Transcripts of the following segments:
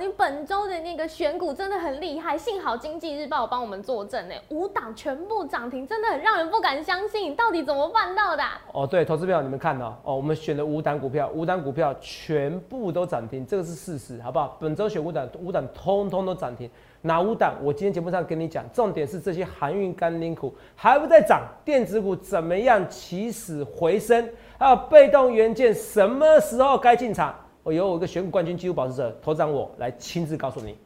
你本周的那个选股真的很厉害，幸好经济日报帮我们作证呢，五档全部涨停，真的很让人不敢相信，到底怎么办到的？哦，对，投资票你们看哦，哦，我们选的五档股票，五档股票全部都涨停，这个是事实，好不好？本周选五档，五档通通都涨停，哪五档？我今天节目上跟你讲，重点是这些航运干零股还不在涨，电子股怎么样起死回生？还有被动元件什么时候该进场？我由我一个选股冠军纪录保持者头长我来亲自告诉你。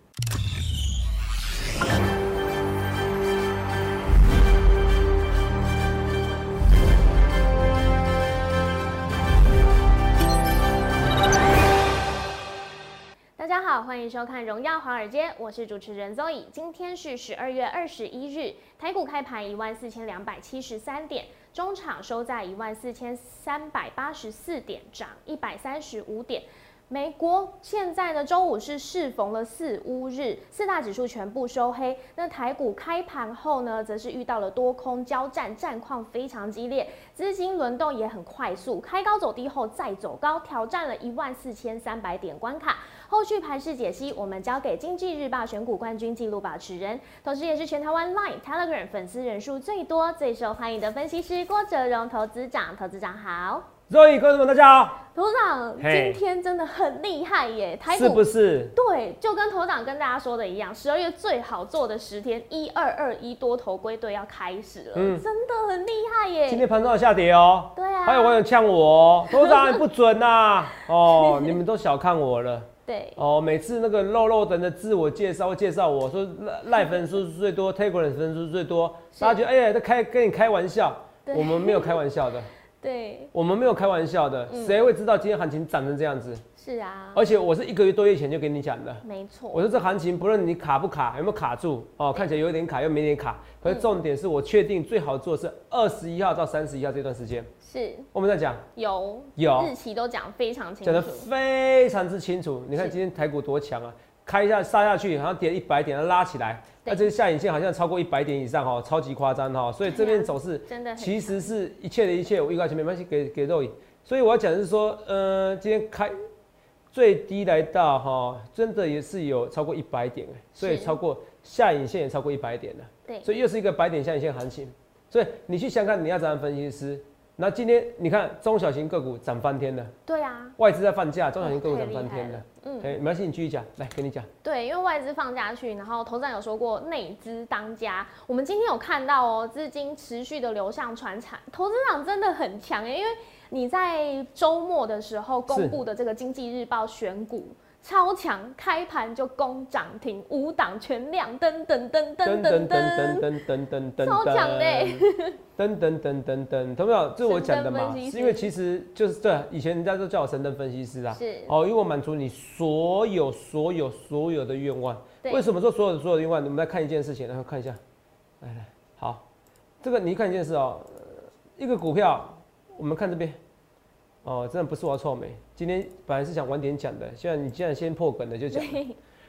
大家好，欢迎收看《荣耀华尔街》，我是主持人 Zoe。今天是十二月二十一日，台股开盘一万四千两百七十三点，中场收在一万四千三百八十四点，涨一百三十五点。美国现在呢，周五是适逢了四乌日，四大指数全部收黑。那台股开盘后呢，则是遇到了多空交战，战况非常激烈，资金轮动也很快速，开高走低后再走高，挑战了一万四千三百点关卡。后续盘势解析，我们交给经济日报选股冠军纪录保持人，同时也是全台湾 Line、Telegram 粉丝人数最多、最受欢迎的分析师郭哲荣投资长。投资长好。各位观众们，大家好。头长今天真的很厉害耶，台股。是不是？对，就跟头长跟大家说的一样，十二月最好做的十天，一二二一多头归队要开始了，嗯，真的很厉害耶。今天盘中要下跌哦，对啊，还有网友呛我，头长不准呐，哦，你们都小看我了，对，哦，每次那个肉肉等的自我介绍介绍我说赖粉丝最多，Telegram 粉丝最多，大家觉得哎呀，在开跟你开玩笑，我们没有开玩笑的。对，我们没有开玩笑的，谁会知道今天行情涨成这样子？是啊，而且我是一个月多月前就跟你讲的，没错。我说这行情不论你卡不卡，有没有卡住哦，看起来有点卡又没点卡，可是重点是我确定最好做是二十一号到三十一号这段时间。是，我们在讲？有。有。日期都讲非常清楚，讲的非常之清楚。你看今天台股多强啊！开一下杀下去，好像跌一百点，拉起来，那这个下影线好像超过一百点以上哈，超级夸张哈，所以这边 走势真的其实是一切的一切，我预告前没关系，给给肉眼。所以我要讲的是说，呃，今天开最低来到哈，真的也是有超过一百点哎，所以超过下影线也超过一百点了，对，所以又是一个百点下影线行情，所以你去想看你要怎样分析师。那今天你看中小型个股涨翻天了，对啊，外资在放假，中小型个股涨翻天了，嗯，哎，没关系，你继续讲，来跟你讲。对，因为外资放假去，然后头长有说过内资当家，我们今天有看到哦，资金持续的流向船产，投资长真的很强哎，因为你在周末的时候公布的这个经济日报选股。超强，开盘就攻涨停，五档全亮，噔噔噔噔噔噔噔噔噔噔，超强嘞！噔噔噔噔噔，懂没有？这是我讲的嘛？是因为其实就是对，以前人家都叫我神灯分析师啊。是哦，因为我满足你所有所有所有的愿望。为什么说所有的所有的愿望？你们来看一件事情，然后看一下，来来，好，这个你看一件事哦，一个股票，我们看这边。哦，真的不是我臭美。今天本来是想晚点讲的，现在你既然先破梗了，就讲。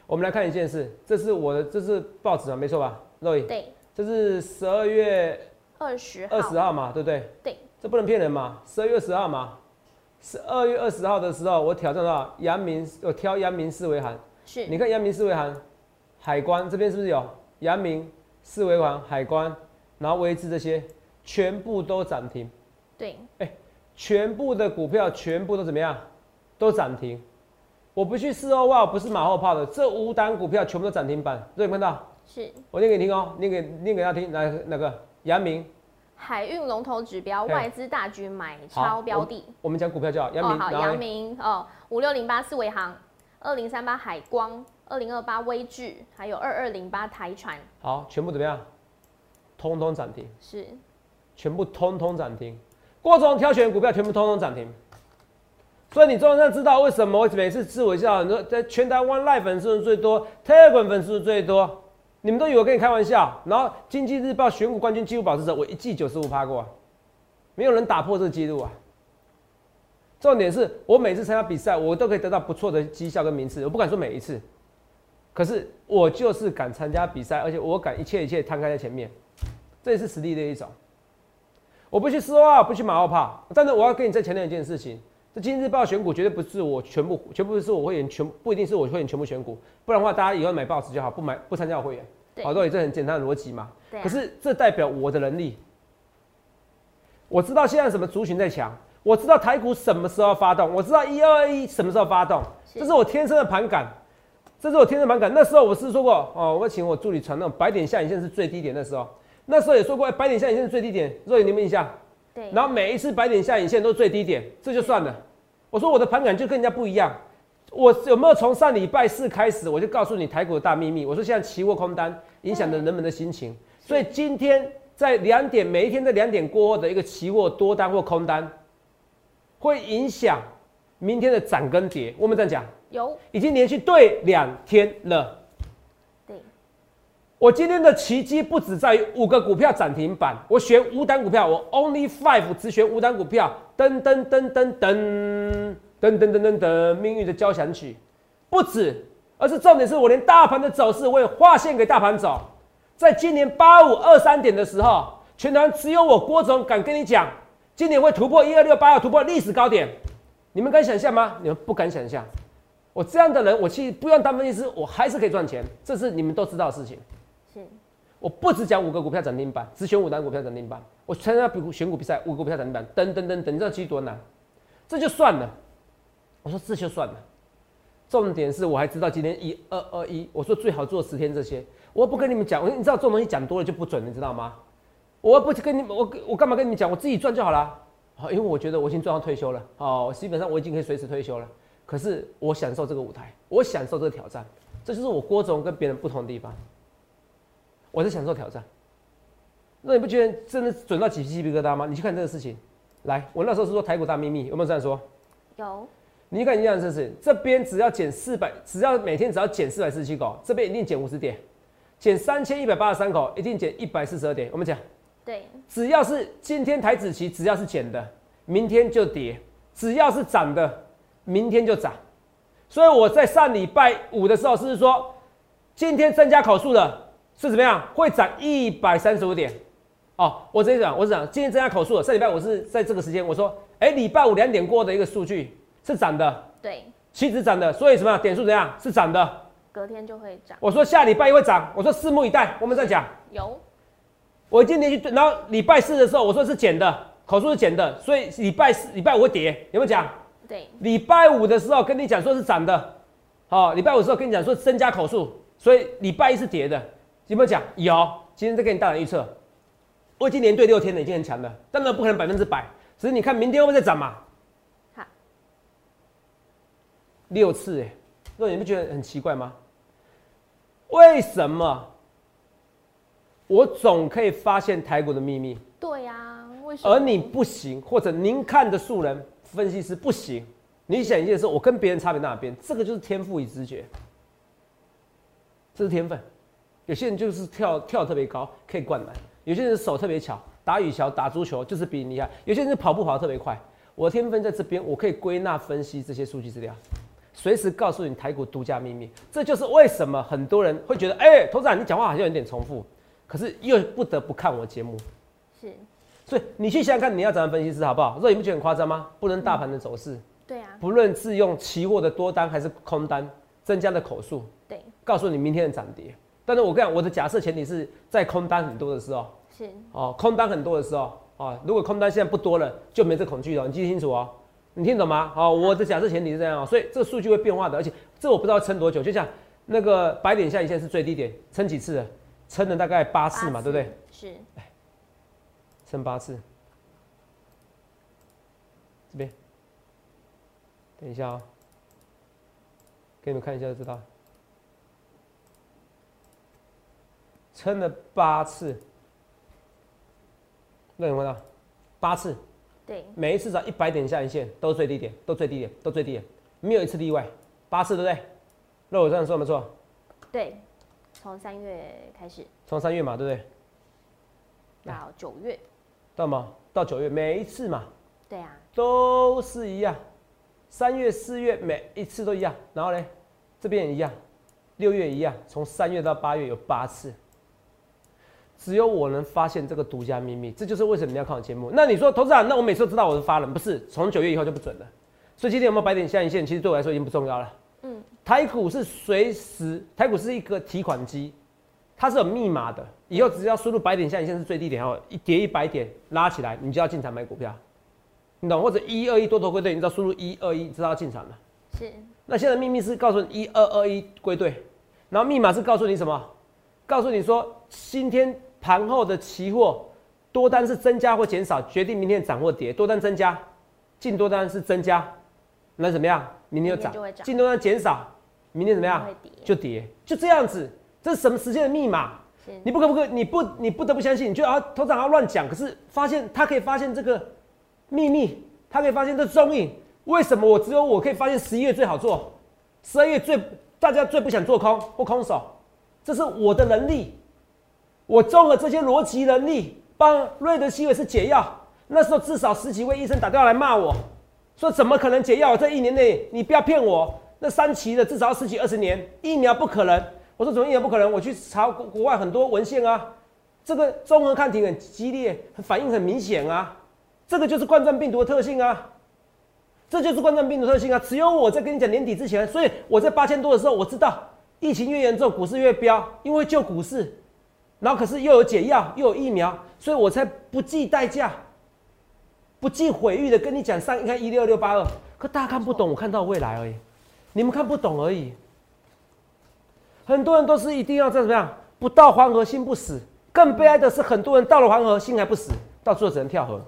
我们来看一件事，这是我的，这是报纸啊，没错吧？Roy。对。这是十二月二十二十号嘛，对不对？对。这不能骗人嘛，十二月二十号嘛。十二月二十号的时候，我挑战到阳明，我挑阳明四维函。是。你看阳明四维函，海关这边是不是有阳明四维行海关，然后维智这些全部都涨停。对。哎。全部的股票全部都怎么样？都涨停。我不去事后话，不是马后炮的。这五档股票全部都涨停板，有看到？是。我念给你听哦，念给念给他听。来，那个阳明。海运龙头指标，外资大军买超标的。我们讲股票叫阳明。好，阳明哦，五六零八四维航，二零三八海光，二零二八微智，还有二二零八台船。好，全部怎么样？通通涨停。是。全部通通涨停。过程挑选股票全部通通涨停，所以你终于知道为什么我每次自我介绍，你说在全台湾赖粉丝最多特仑粉丝最多，你们都以为我跟你开玩笑。然后经济日报选股冠军纪录保持者，我一季九十五趴过，没有人打破这个记录啊。重点是我每次参加比赛，我都可以得到不错的绩效跟名次。我不敢说每一次，可是我就是敢参加比赛，而且我敢一切一切摊开在前面，这也是实力的一种。我不去说啊，不去马后炮，但是我要跟你再强调一件事情：这今日报选股绝对不是我全部，全部是我会员全不一定是我会员全部选股，不然的话大家以后买报纸就好，不买不参加我会员，好，道理这很简单的逻辑嘛。对、可是这代表我的能力，我知道现在什么族群在强，我知道台股什么时候发动，我知道一二一什么时候发动，这是我天生的盘感，这是我天生盘感。那时候我是说过哦，我请我助理传那种白点下影线是最低点的时候，那时候也说过白点下影线是最低点，若你们印象？对。然后每一次白点下影线都是最低点，这就算了。我说我的盘感就跟人家不一样，我有没有从上礼拜四开始我就告诉你台股的大秘密？我说现在期货空单影响着人们的心情，所以今天在两点，每一天在两点过后的一个期货多单或空单，会影响明天的涨跟跌。我们这样讲，有已经连续对两天了。我今天的奇迹不止在于五个股票涨停板，我选五单股票，我 only five 只选五单股票。噔噔噔噔噔噔噔噔噔噔，命运的交响曲，不止，而是重点是我连大盘的走势我也划线给大盘走。在今年八五二三点的时候，全团只有我郭总敢跟你讲，今年会突破一二六八，二突破历史高点。你们敢想象吗？你们不敢想象。我这样的人，我其实不用当分析师，我还是可以赚钱，这是你们都知道的事情。是。我不只讲五个股票涨停板，只选五单股票涨停板。我参加比选股比赛，五个股票涨停板，等等等等，你知道其实多难？这就算了。我说这就算了。重点是我还知道今天一二二一，我说最好做十天这些。我不跟你们讲，我你知道这种东西讲多了就不准，你知道吗？我不跟你们，我我干嘛跟你们讲？我自己赚就好了。好，因为我觉得我已经赚到退休了。哦，基本上我已经可以随时退休了。可是我享受这个舞台，我享受这个挑战，这就是我郭总跟别人不同的地方。我在享受挑战，那你不觉得真的准到起鸡皮疙瘩吗？你去看这个事情，来，我那时候是说台股大秘密，有没有这样说？有。你看一样的事情，这边只要减四百，只要每天只要减四百四十七口，这边一定减五十点，减三千一百八十三口，一定减一百四十二点。我们讲，对，只要是今天台子期，只要是减的，明天就跌；只要是涨的，明天就涨。所以我在上礼拜五的时候是说，今天增加口数的。是怎么样？会涨一百三十五点，哦，我直接讲，我是讲今天增加口数了。上礼拜我是在这个时间，我说，哎，礼拜五两点过的一个数据是涨的，对，期指涨的，所以什么点数怎样？是涨的，隔天就会涨。我说下礼拜一会涨，我说拭目以待。我们再讲，有，我今天去，然后礼拜四的时候我说是减的，口数是减的，所以礼拜四、礼拜五会跌，有没有讲？对，礼拜五的时候跟你讲说是涨的，好，礼拜五的时候跟你讲说增加口数，所以礼拜一是跌的。有没有讲？有，今天再给你大胆预测。我已经连对六天了，已经很强了，当然不可能百分之百。只是你看明天会不会再涨嘛？好，六次哎，那你不觉得很奇怪吗？为什么我总可以发现台股的秘密？对呀，为什么？而你不行，或者您看的素人分析师不行？你想一件事，我跟别人差别在哪边？这个就是天赋与直觉，这是天分。有些人就是跳跳特别高，可以灌篮；有些人手特别巧，打羽球、打足球就是比你厉害；有些人跑步跑得特别快。我的天分在这边，我可以归纳分析这些数据资料，随时告诉你台股独家秘密。这就是为什么很多人会觉得，哎，投资长你讲话好像有点重复，可是又不得不看我节目。是，所以你去想想看，你要怎样分析师好不好？这你不觉得很夸张吗？不论大盘的走势，对啊，不论自用期货的多单还是空单，增加的口数，对，告诉你明天的涨跌。但是我跟你讲，我的假设前提是在空单很多的时候，是哦，空单很多的时候啊，如果空单现在不多了，就没这恐惧了。你记清楚哦，你听懂吗？好，我的假设前提是这样，所以这个数据会变化的，而且这我不知道撑多久。就像那个白点下影线是最低点，撑几次了？撑了大概八次嘛，对不对？是，撑八次。这边，等一下啊，给你们看一下就知道。撑了八次，那有看到？八次，对，每一次涨一百点下影线都是最低点，都最低点，都最低点，没有一次例外，八次对不对？那我这样说没错。对，从三月开始。从三月嘛，对不对？到九月。到吗？到九月，每一次嘛。对啊。都是一样，三月、四月每一次都一样，然后呢，这边也一样，六月一样，从三月到八月有八次。只有我能发现这个独家秘密，这就是为什么你要看我节目。那你说，投资长，那我每次都知道我是发人，不是？从九月以后就不准了。所以今天有没有白点下影线，其实对我来说已经不重要了。嗯，台股是随时，台股是一个提款机，它是有密码的。以后只要输入白点下影线是最低点，然后一跌一百点拉起来，你就要进场买股票，你懂？或者一二一多头归队，你知道输入一二一，知道要进场了。是。那现在秘密是告诉你一二二一归队，然后密码是告诉你什么？告诉你说今天盘后的期货多单是增加或减少，决定明天涨或跌。多单增加，进多单是增加，那怎么样？明天就涨。进多单减少，明天怎么样？就跌，就这样子。这是什么时间的密码？你不可不可，你不你不得不相信。你就啊，头长要乱讲，可是发现他可以发现这个秘密，他可以发现这踪影。为什么我只有我可以发现十一月最好做，十二月最大家最不想做空或空手？这是我的能力。我综合这些逻辑能力，帮瑞德西韦是解药。那时候至少十几位医生打电话来骂我，说怎么可能解药？这一年内你不要骗我。那三期的至少要十几二十年，疫苗不可能。我说怎么疫苗不可能？我去查国国外很多文献啊，这个综合抗体很激烈，反应很明显啊。这个就是冠状病毒的特性啊。这就是冠状病毒特性啊！只有我在跟你讲年底之前，所以我在八千多的时候，我知道疫情越严重，股市越飙，因为救股市，然后可是又有解药，又有疫苗，所以我才不计代价、不计毁誉的跟你讲上，你看一六六八二，可大家看不懂，我看到未来而已，你们看不懂而已。很多人都是一定要在怎么样，不到黄河心不死，更悲哀的是很多人到了黄河心还不死，到最后只能跳河。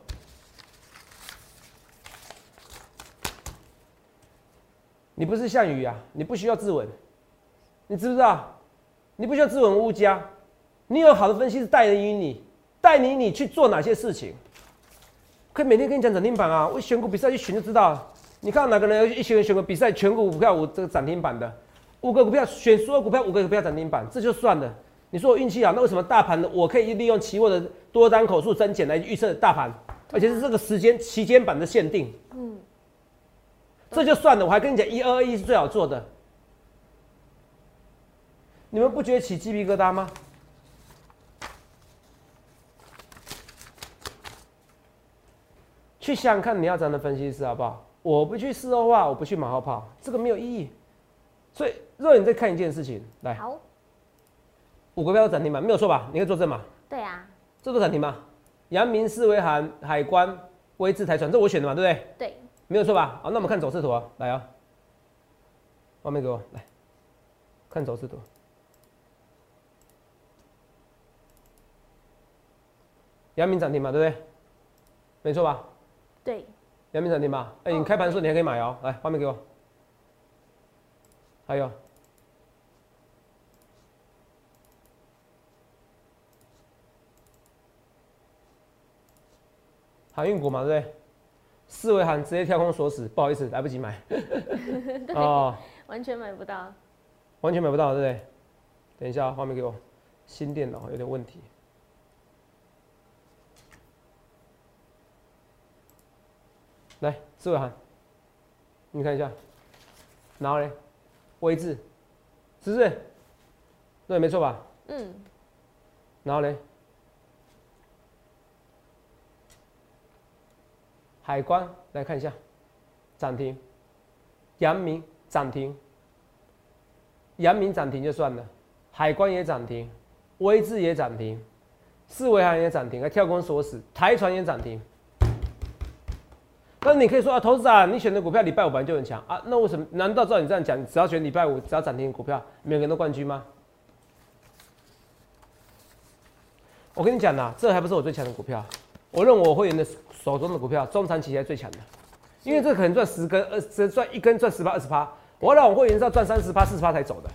你不是项羽啊！你不需要自刎，你知不知道？你不需要自刎乌家，你有好的分析师带领你，带领你去做哪些事情？可以每天跟你讲涨停板啊！我选股比赛一选就知道。你看哪个人一选选个比赛，全股股票五这个涨停板的，五个股票选所有股票五个股票涨停板，这就算了。你说我运气好，那为什么大盘的我可以利用期货的多单口数增减来预测大盘，而且是这个时间期间版的限定？嗯。这就算了，我还跟你讲，一二一是最好做的。你们不觉得起鸡皮疙瘩吗？去想想看，你要怎样的分析师好不好？我不去事后话，我不去马后炮，这个没有意义。所以，若你再看一件事情，来，好，五个标涨停板没有错吧？你可以作证嘛？对啊，这都涨停吗？阳明、思维、海海关、威智、台船，这我选的嘛，对不对？对。没有错吧？好，那我们看走势图啊，来啊，画面给我来，看走势图。阳明涨停嘛，对不对？没错吧？对。阳明涨停吧？哎，你开盘的时候你还可以买哦，来，画面给我。还有，航运股嘛，对不对？四维行直接跳空锁死，不好意思，来不及买。哦，完全买不到，完全买不到，对不对？等一下，画面给我，新电脑有点问题。来，四维行，你看一下，然后嘞，位置，是不是？对，没错吧？嗯。然后嘞？海关来看一下，涨停，阳明涨停，阳明涨停就算了，海关也涨停，威智也涨停，四维行也涨停，还跳空锁死，台船也涨停。那你可以说啊，投资者，你选的股票礼拜五本来就很强啊，那为什么？难道照你这样讲，只要选礼拜五，只要涨停股票，每个人都冠军吗？我跟你讲呐，这还不是我最强的股票，我认为我会员的。手中的股票中长期才最强的，因为这可能赚十根，呃，只赚一根赚十八二十八，我让我会员是要赚三十八四十八才走的，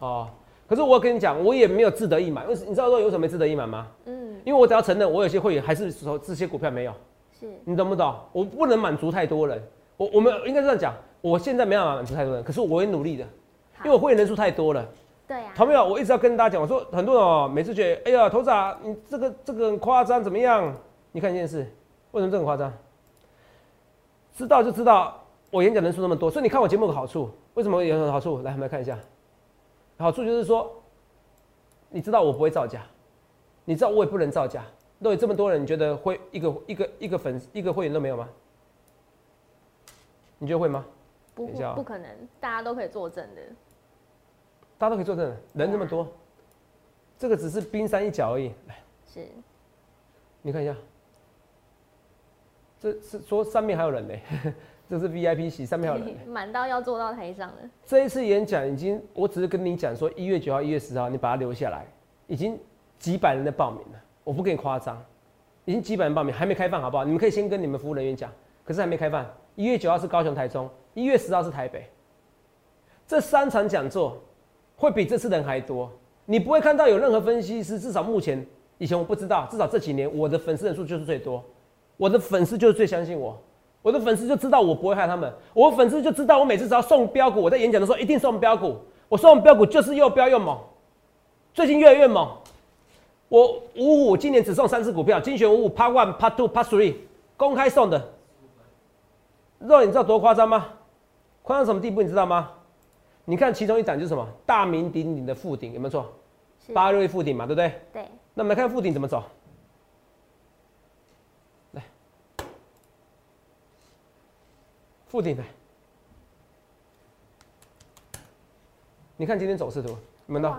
哦，可是我跟你讲，我也没有自得意满，因为你知道说有什么没自得意满吗？嗯，因为我只要承认我有些会员还是说这些股票没有，是你懂不懂？我不能满足太多人，我我们应该这样讲，我现在没办法满足太多人，可是我会努力的，因为我会员人数太多了。对呀，同没有？我一直要跟大家讲，我说很多人哦，每次觉得哎呀，头子啊，你这个这个很夸张，怎么样？你看一件事。为什么这么夸张？知道就知道，我演讲人数那么多，所以你看我节目的好处。为什么有什么好处？来，我们来看一下。好处就是说，你知道我不会造假，你知道我也不能造假。都有这么多人，你觉得会一个一个一个粉一个会员都没有吗？你觉得会吗？不等一下啊不可能，大家都可以作证的。大家都可以作证的，人这么多，这个只是冰山一角而已。来，是，你看一下，这是说上面还有人呢，这是 VIP 席，上面还有人呢。满到要坐到台上了。这一次演讲已经，我只是跟你讲说，一月九号、一月十号，你把它留下来，已经几百人在报名了，我不跟你夸张，已经几百人报名，还没开放，好不好？你们可以先跟你们服务人员讲，可是还没开放。一月九号是高雄、台中，一月十号是台北，这三场讲座会比这次人还多。你不会看到有任何分析师，至少目前以前我不知道，至少这几年我的粉丝人数就是最多，我的粉丝就是最相信我。我的粉丝就知道我不会害他们，我粉丝就知道我每次只要送标股，我在演讲的时候一定送标股，我送标股就是又标又猛，最近越来越猛。我五五今年只送三只股票，精选五五 Part One、Part Two、Part Three 公开送的。肉，你知道多夸张吗？夸张什么地步？你知道吗？你看其中一档就是什么大名鼎鼎的富鼎，有没有错？八六一富鼎嘛，对不对？对，那我们来看富鼎怎么走。来，富鼎来，你看今天走势图，有没有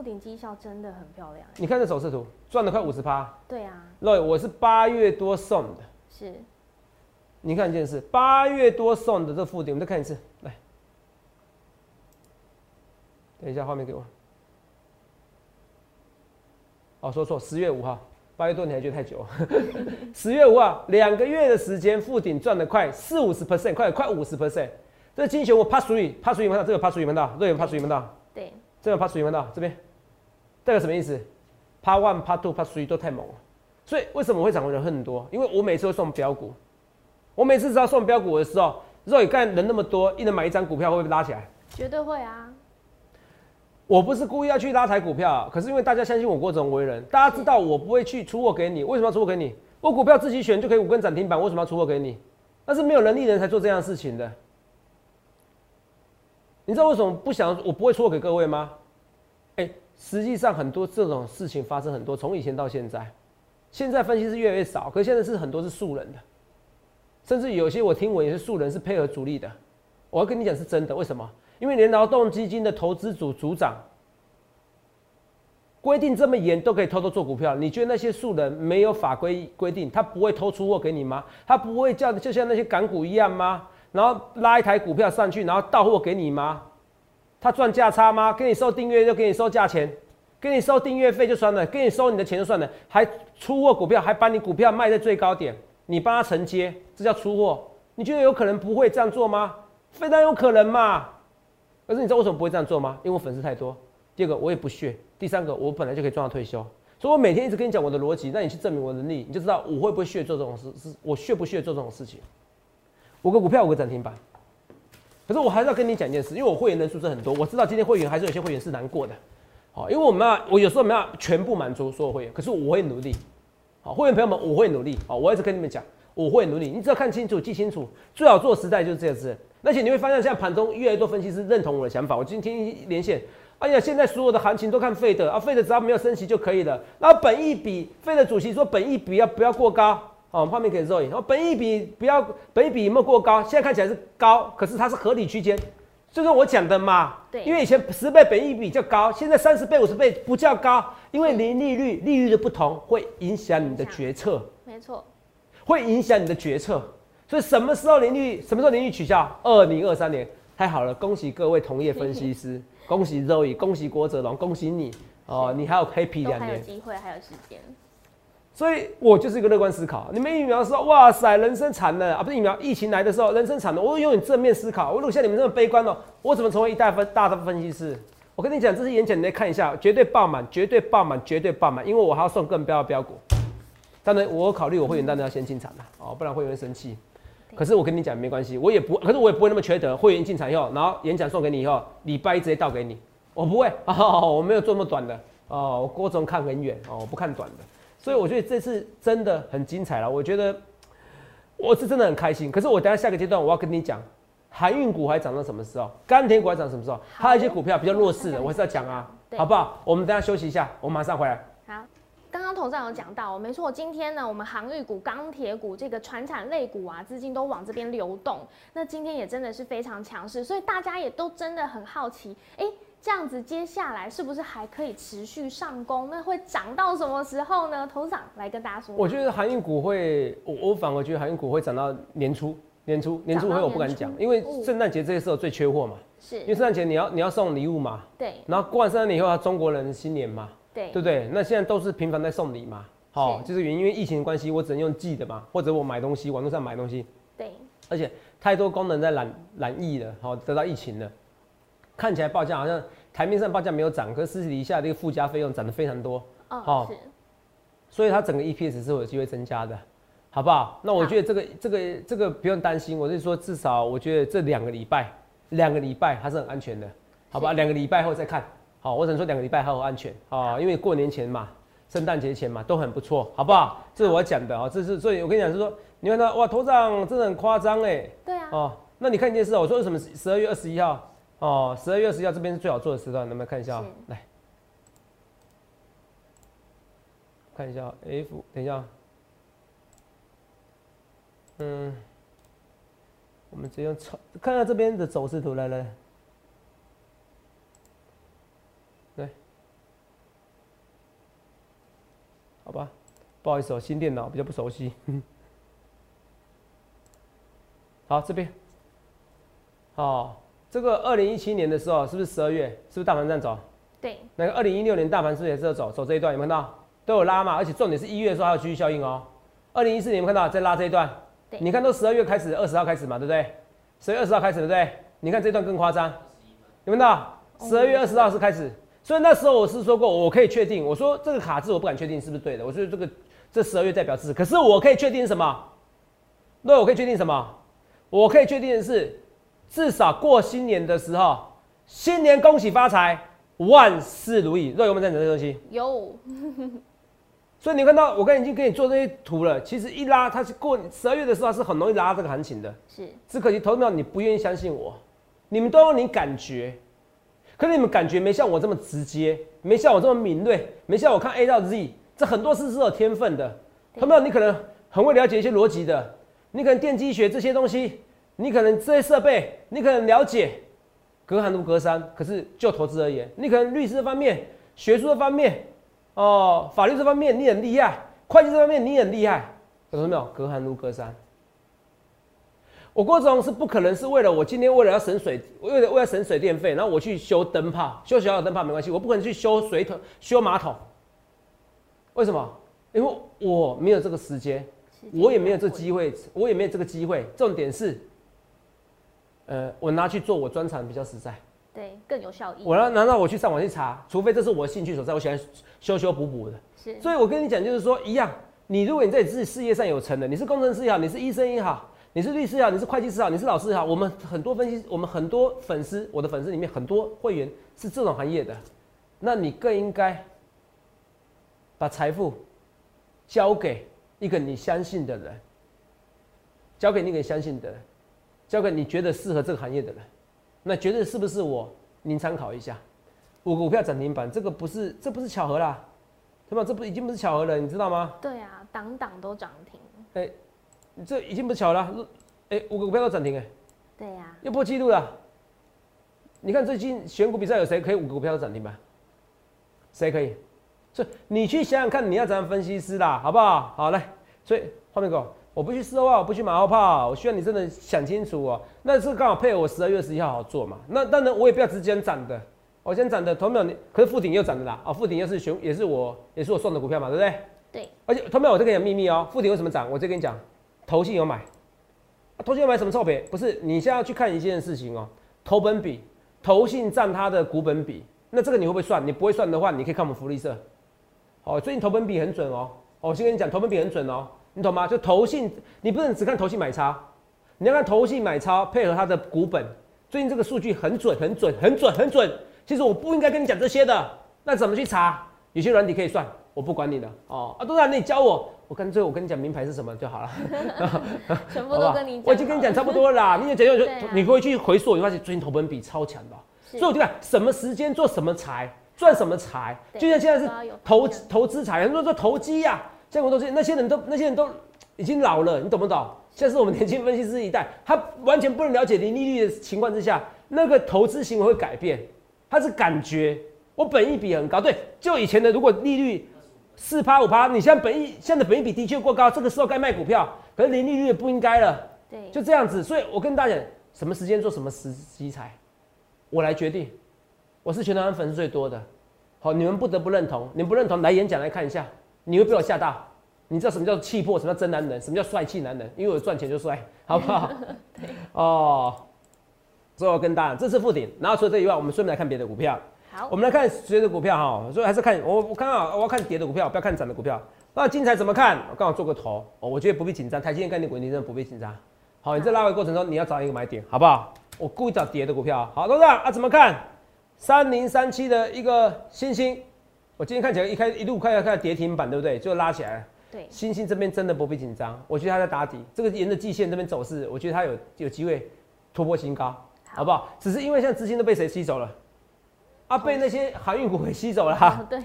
到？哇，富鼎绩效真的很漂亮。你看这走势图，赚了快五十趴。对啊，肉，我是八月多送的，是你看一件事，八月多送的这附顶，我们再看一次，来，等一下画面给我。哦，说错，十月五号，八月多你还觉得太久？十月五号，两个月的时间，附顶赚的快四五十 percent，快快五十 percent。这金球我 pass 属于 pass 属于门道，这个 pass 属于门道，这个 pass 属于门道，对，这个 pass 属于门道，这边，这个什么意思？Part one、Part two、Part three 都太猛了，所以为什么会涨的人很多？因为我每次都送标股，我每次只要送标股的时候，肉眼看人那么多，一人买一张股票会不会拉起来？绝对会啊。我不是故意要去拉抬股票，可是因为大家相信我郭总为人，大家知道我不会去出货给你，为什么要出货给你？我股票自己选就可以五根涨停板，为什么要出货给你？那是没有能力人才做这样的事情的。你知道为什么不想我不会出货给各位吗？实际上很多这种事情发生很多，从以前到现在，现在分析是越来越少，可是现在是很多是素人的，甚至有些我听闻也是素人是配合主力的。我要跟你讲是真的，为什么？因为连劳动基金的投资组组长规定这么严，都可以偷偷做股票。你觉得那些素人没有法规规定，他不会偷出货给你吗？他不会叫就像那些港股一样吗？然后拉一台股票上去，然后到货给你吗？他赚价差吗？给你收订阅就给你收价钱，给你收订阅费就算了，给你收你的钱就算了，还出货股票，还把你股票卖在最高点，你帮他承接，这叫出货。你觉得有可能不会这样做吗？非常有可能嘛。可是你知道为什么不会这样做吗？因为我粉丝太多。第二个，我也不屑。第三个，我本来就可以赚到退休，所以我每天一直跟你讲我的逻辑，那你去证明我的能力，你就知道我会不会屑做这种事，是我屑不屑做这种事情。五个股票，五个涨停板。可是我还是要跟你讲一件事，因为我会员人数是很多，我知道今天会员还是有些会员是难过的，好，因为我们要，我有时候没有全部满足所有会员，可是我会努力，好，会员朋友们，我会努力，好，我一直跟你们讲，我会努力，你只要看清楚、记清楚，最好做时代就是这样子，而且你会发现，现在盘中越来越多分析师认同我的想法，我今天连线。哎呀，现在所有的行情都看费的啊，费的只要没有升息就可以了。然后本益比，费的主席说本一比要不要过高？哦，画面给 Zoe，然后本益比不要，本益比有没有过高？现在看起来是高，可是它是合理区间，就是我讲的嘛。对因为以前十倍本益比较高，现在三十倍、五十倍不叫高，因为零利率利率的不同会影响你的决策，没错，会影响你的决策。所以什么时候零利什么时候零利率取消？二零二三年，太好了，恭喜各位同业分析师，恭喜 Zoe，恭喜郭哲龙，恭喜你哦，你还有 happy 都还有两年。机会，还有时间。所以我就是一个乐观思考。你们疫苗说，哇塞，人生惨了啊！不是疫苗，疫情来的时候，人生惨了。我永远正面思考。我如果像你们这么悲观哦，我怎么成为一大分大的分析师？我跟你讲，这是演讲你来看一下，绝对爆满，绝对爆满，绝对爆满，因为我还要送更标的标股。当然，我考虑我会员当然要先进场了哦，不然会员会生气。可是我跟你讲没关系，我也不，可是我也不会那么缺德。会员进场以后，然后演讲送给你以后，礼拜一直接倒给你，我不会 哦，我没有做那么短的哦，我郭总看很远哦，我不看短的。所以我觉得这次真的很精彩了，我觉得我是真的很开心。可是我等下下个阶段我要跟你讲，航运股还涨到什么时候，钢铁股还涨什么时候，还有一些股票比较弱势的，我还是要讲啊，好不好？我们等下休息一下，我马上回来。好，刚刚头上有讲到，没错，今天呢，我们航运股、钢铁股这个船产类股啊，资金都往这边流动。那今天也真的是非常强势，所以大家也都真的很好奇，哎，这样子接下来是不是还可以持续上攻？那会涨到什么时候呢？头长来跟大家说。我觉得航运股会，我我反而觉得航运股会涨到年初，年初年初会我不敢讲，因为圣诞节这些时候最缺货嘛。是。因为圣诞节你要你要送礼物嘛。对。然后过完圣诞节以后，中国人新年嘛。对，对不对？那现在都是频繁在送礼嘛，好，就是原因为疫情关系，我只能用寄的嘛，或者我买东西，网络上买东西。对，而且太多功能在染染疫了，好，得到疫情了，看起来报价好像台面上报价没有涨，可是私底下这个附加费用涨得非常多，哦，是，所以它整个 EPS 是有机会增加的，好不好？那我觉得这个这个这个不用担心，我是说至少我觉得这两个礼拜，两个礼拜还是很安全的，好吧？两个礼拜后再看。好，我只能说两个礼拜还有安全啊，因为过年前嘛，圣诞节前嘛都很不错，好不好？这是我讲的啊，这是所以我跟你讲是说，你看他哇，头涨真的很夸张哎。对啊。哦，那你看一件事哦，我说为什么十二月二十一号哦，十二月二十一号这边是最好做的时段，能不能看一下？来，看一下 F，等一下，嗯，我们直接用超看看这边的走势图来来。好吧，不好意思哦，新电脑比较不熟悉。好，这边，好，这个二零一七年的时候是不是十二月？是不是大盘这样走？对。那个二零一六年大盘是不是也是走走这一段？有没看到？都有拉嘛，而且重点是一月的时候还有继续效应哦。二零一四年有没看到在拉这一段？对你看都十二月开始，二十号开始嘛，对不对？十月二十号开始，对不对？你看这段更夸张，有看到？十二月二十号是开始。所以那时候我是说过，我可以确定，我说这个卡字我不敢确定是不是对的。我说这个这十二月代表字，可是我可以确定什么？那我可以确定什么？我可以确定的是，至少过新年的时候，新年恭喜发财，万事如意。肉有没有在讲这东西？有。所以你看到我刚才已经给你做这些图了，其实一拉它是过十二月的时候是很容易拉这个行情的。是。只可惜投票你不愿意相信我，你们都用你感觉。可是你们感觉没像我这么直接，没像我这么敏锐，没像我看 A 到 Z，这很多事是有天分的。有没有？你可能很会了解一些逻辑的，你可能电机学这些东西，你可能这些设备，你可能了解，隔行如隔山。可是就投资而言，你可能律师方面、学术的方面、哦，法律这方面你很厉害，会计这方面你很厉害，有没有？隔行如隔山。我郭总是不可能是为了我今天为了要省水，为了为了省水电费，然后我去修灯泡，修小小灯泡没关系，我不可能去修水桶、修马桶。为什么？因为我没有这个时间，我也没有这机会，我也没有这个机会。重点是，呃，我拿去做我专长比较实在，对，更有效益。我要难道我去上网去查？除非这是我兴趣所在，我喜欢修修补补的。是，所以我跟你讲，就是说一样，你如果你在自己事业上有成的，你是工程师也好，你是医生也好。你是律师也好，你是会计师也好，你是老师也好，我们很多分析，我们很多粉丝，我的粉丝里面很多会员是这种行业的，那你更应该把财富交给一个你相信的人，交给那个相信的人，交给你觉得适合这个行业的人，那觉得是不是我？您参考一下，五个股票涨停板，这个不是，这不是巧合啦，对吧？这不已经不是巧合了，你知道吗？对啊，档档都涨停。哎。这已经不巧了，哎，五个股票都涨停哎，对呀，又破纪录了。你看最近选股比赛有谁可以五个股票都涨停板？谁可以？所以你去想想看，你要怎样分析师啦，好不好？好来，所以画面给，我不去四号，我不去马后炮，我需要你真的想清楚哦。那是刚好配合我十二月十一号好做嘛？那当然我也不要直接涨的，我先涨的头秒你，可是附顶又涨的啦，啊，附顶又是熊也是我也是我送的股票嘛，对不对？对。而且头秒我再跟你讲秘密哦，附顶为什么涨？我再跟你讲。投信有买，投信有买什么错别？不是，你现在要去看一件事情哦。投本比，投信占它的股本比，那这个你会不会算？你不会算的话，你可以看我们福利社。哦，最近投本比很准哦。我先跟你讲，投本比很准哦，你懂吗？就投信，你不能只看投信买超，你要看投信买超配合它的股本。最近这个数据很准，很准，很准，很准。其实我不应该跟你讲这些的，那怎么去查？有些软体可以算，我不管你的哦。啊，当然你教我。我干脆我跟你讲名牌是什么就好了，全部都跟你讲。我已经跟你讲差不多了啦。你也讲就你回去回溯，你发现最近投本比超强的，所以我就看什么时间做什么财，赚什么财？就像现在是投投资财，很多人说投机呀、像我都是那些人都那些人都已经老了，你懂不懂？现在是我们年轻分析师一代，他完全不能了解零利率的情况之下，那个投资行为会改变，他是感觉我本益比很高，对，就以前的如果利率四趴五趴，你现在本益现在的本益比的确过高，这个时候该卖股票，可是零利率也不应该了。对，就这样子，所以我跟大家讲，什么时间做什么时机财，我来决定。我是全台湾粉丝最多的，好，你们不得不认同，你们不认同来演讲来看一下，你会被我吓到。你知道什么叫气魄，什么叫真男人，什么叫帅气男人？因为我赚钱就帅，好不好？哦，所以我跟大家讲，这是附顶。然后除了这以外，我们顺便来看别的股票。好我，们来看谁的股票哈，所以还是看我我看好，我要看跌的股票，不要看涨的股票。那精彩怎么看？我刚好做个头哦，我觉得不必紧张，台积电概念股你真的不必紧张。好，你在拉回过程中你要找一个买点，好不好？我故意找跌的股票。好，董事长啊，怎么看？三零三七的一个星星，我今天看起来一开一路快要看跌停板，对不对？就拉起来了。对，星星这边真的不必紧张，我觉得它在打底，这个沿着季线这边走势，我觉得它有有机会突破新高，好不好？只是因为现在资金都被谁吸走了？啊，被那些航运股给吸走了 对，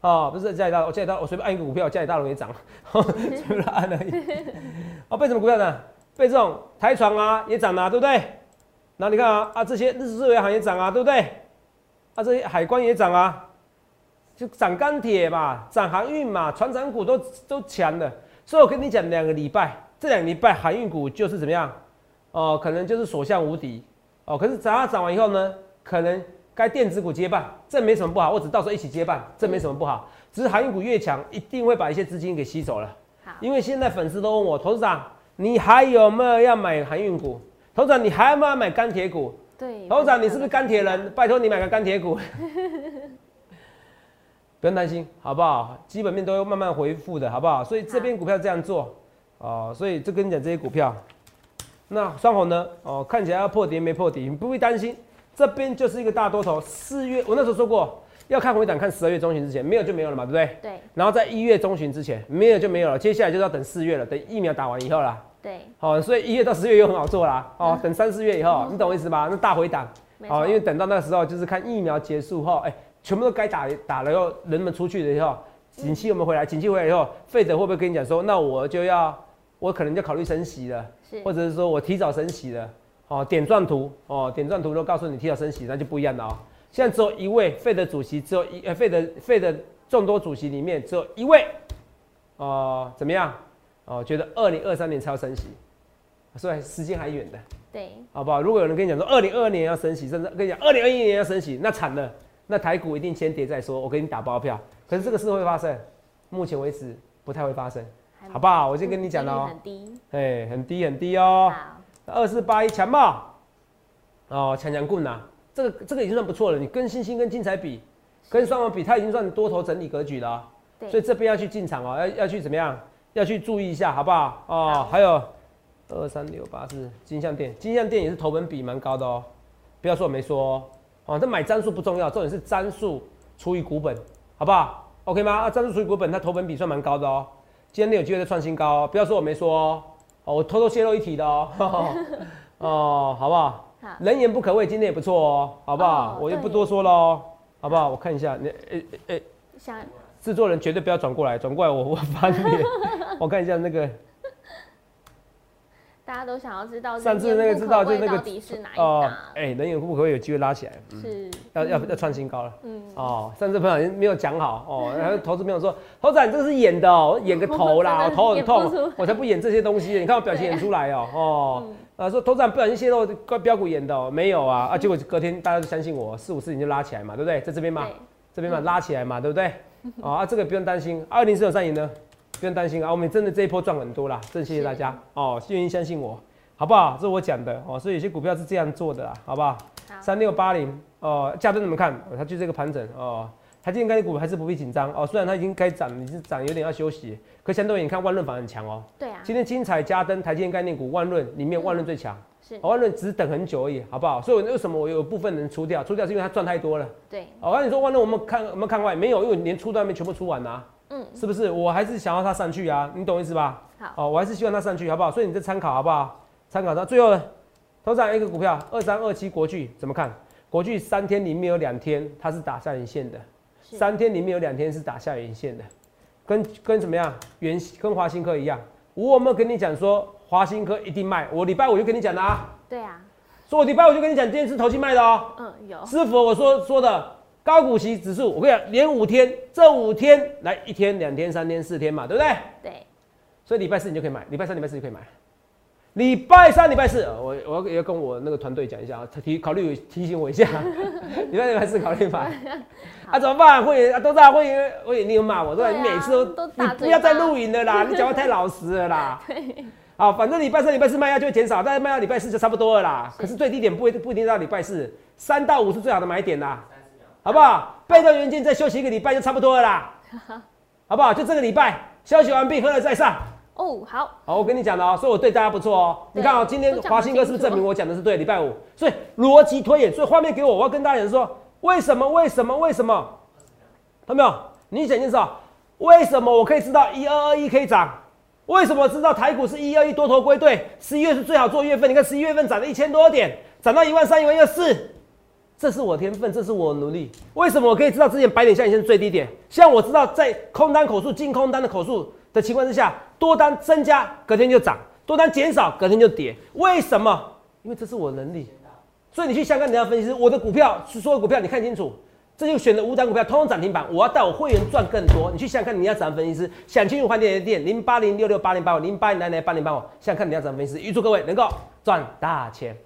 哦，不是嘉里大，我嘉里大，我随便按一个股票，嘉里大龙也涨，随便按而已。哦，被什么股票呢？被这种台船啊也涨啊，对不对？然后你看啊啊，这些日日维行也涨啊，对不对？啊，这些海关也涨啊，就涨钢铁嘛，涨航运嘛，船长股都都强的。所以我跟你讲，两个礼拜，这两个礼拜航运股就是怎么样？哦、可能就是所向无敌。哦，可是涨它涨完以后呢，可能该电子股接棒，这没什么不好，或者到时候一起接棒，这没什么不好。只是航运股越强，一定会把一些资金给吸走了。好，因为现在粉丝都问我，董事长，你还有没有要买航运股？董事长，你还有没有要买钢铁股？对，董事长，你是不是钢铁人？拜托你买个钢铁股。不用担心，好不好？基本面都会慢慢恢复的，好不好？所以这边股票这样做，哦、所以就跟你讲这些股票。那双红呢？哦，看起来要破底没破底，你不必担心，这边就是一个大多头。四月我那时候说过，要看回档，看十二月中旬之前，没有就没有了嘛，对不对？对然后在一月中旬之前，没有就没有了，接下来就是要等四月了，等疫苗打完以后啦。对，好、所以一月到十月又很好做啦。哦，等三四月以后，你懂我意思吧？那大回档，哦，因为等到那时候就是看疫苗结束后，哎、全部都该打打了以后，人们出去了以后，景气有没有回来，景气回来以后，费德会不会跟你讲说，那我就要，我可能就考虑升息了，或者是说我提早升息了，哦，点状图，哦，点状图都告诉你提早升息，那就不一样了哦。现在只有一位费德主席，只有一呃费德费德众多主席里面只有一位，哦、怎么样？哦，觉得二零二三年才要升息，所以时间还远的。对，好不好？如果有人跟你讲说二零二二年要升息，甚至跟你讲二零二一年要升息，那惨了，那台股一定先跌再说。我给你打包票。可是这个事会发生，目前为止不太会发生，好不好？我先跟你讲了哦很，低，哎，很低很低哦。二四八一强茂，哦，强强棍呐、这个这个已经算不错了。你跟星星跟精彩比，跟双王比，它已经算多头整理格局了所以这边要去进场哦，要要去怎么样？要去注意一下，好不好？哦好，还有二三六八是金项店，金项店也是头本比蛮高的哦，不要说我没说哦。哦，这买张数不重要，重点是张数除以股本，好不好？OK 吗？啊，张数除以股本，它投本比算蛮高的哦。今天有机会再创新高哦，不要说我没说哦。哦，我偷偷泄露一题的哦。哦，好不好？好，人言不可畏，今天也不错哦，好不好？哦我就不多说了哦，好不好？我看一下，你诶诶诶，想制作人绝对不要转过来，转过来我我翻脸。我看一下那个大家都想要知道上次那个知道就是那个到底是哪一哦档，，哎，人言不可畏有机会拉起来，是，要要要创新高了。嗯，哦，上次朋友没有讲好哦，然后投资朋友说，头仔你这个是演的哦，演个头啦，我头很痛，我才不演这些东西，你看我表情演出来哦，哦，啊说头仔不小心泄露标标股演的哦，没有啊，啊结果隔天大家都相信我，四五四零就拉起来嘛，对不对？在这边嘛，对，这边嘛拉起来嘛，对不对？哦啊，这个不用担心，二零四九三赢呢，不用担心啊，我们真的这一波赚很多啦，真的谢谢大家哦，愿意相信我，好不好？这是我讲的哦，所以有些股票是这样做的啦，好不好？三六八零哦，价灯怎么看？哦它就这个盘整哦，台积电概念股还是不必紧张哦，虽然它已经该涨，已经涨有点要休息，可相对你看万润反而很强哦。对啊，今天精彩加登，台积电概念股万润里面万润最强，是，哦万润只等很久而已，好不好？所以我为什么我有部分人出掉？出掉是因为它赚太多了。对，哦，那你说万润我们看有没有看外？没有，因为连出都还没全部出完啊，嗯，是不是？我还是想要它上去啊，你懂意思吧？好，哦，我还是希望它上去，好不好？所以你再参考好不好？参考到最后呢，头涨一个股票二三二七国巨怎么看？国巨三天里面有两天它是打下影线的，三天里面有两天是打下影线的，跟跟怎么样？原跟华新科一样，我有没有跟你讲说华新科一定卖？我礼拜五就跟你讲的啊，对啊，说我礼拜五就跟你讲，今天是投机卖的哦、嗯，有，师傅我说说的高股息指数？我跟你讲，连五天，这五天来一天、两天、三天、四天嘛，对不对？对，所以礼拜四你就可以买，礼拜三、礼拜四就可以买。礼拜三、礼拜四，呃我我也要跟我那个团队讲一下啊，提考虑提醒我一下，礼拜礼拜四考虑买。啊，怎么办？会员啊，都在会员，会员你有骂我，对吧？你每次都都你不要再录影了啦，你讲话太老实了啦。好，反正礼拜三、礼拜四卖压就会减少，但是卖到礼拜四就差不多了啦。可是最低点不一不一定到礼拜四，三到五是最好的买点啦，好不好？被动元件再休息一个礼拜就差不多了啦，好不好？就这个礼拜休息完毕，喝了再上。哦，好，好，我跟你讲的哦，所以我对大家不错哦。你看哦，今天华兴哥是不是证明我讲的是对？礼拜五，所以逻辑推演，所以画面给我，我要跟大家讲说，为什么？为什么？为什么？看到没有？你想清楚啊，为什么我可以知道一二二一可以涨？为什么知道台股是一二一多头归队？十一月是最好做月份，你看十一月份涨了一千多点，涨到一万三、一万四，这是我天分，这是我努力。为什么我可以知道之前白点下影线是最低点？像我知道在空单口数、进空单的口数的情况之下，多单增加隔天就涨，多单减少隔天就跌。为什么？因为这是我能力。所以你去香港，你要分析，我的股票所有股票，你看清楚，这就选的五档股票，通通涨停板，我要带我会员赚更多。你去想想看，你要怎样分析师？想清楚换电的店零八零六六八零八五零八零零零八零八五，想看你要怎样分析师？预祝各位能够赚大钱。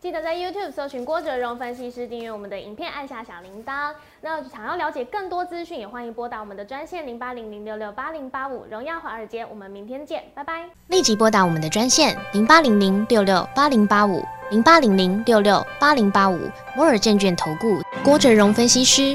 记得在 YouTube 搜寻郭哲荣分析师，订阅我们的影片，按下小铃铛。那想要了解更多资讯，也欢迎拨打我们的专线零八零零六六八零八五。荣耀华尔街，我们明天见，拜拜。立即拨打我们的专线零八零零六六八零八五零八零零六六八零八五摩尔证券投顾郭哲荣分析师。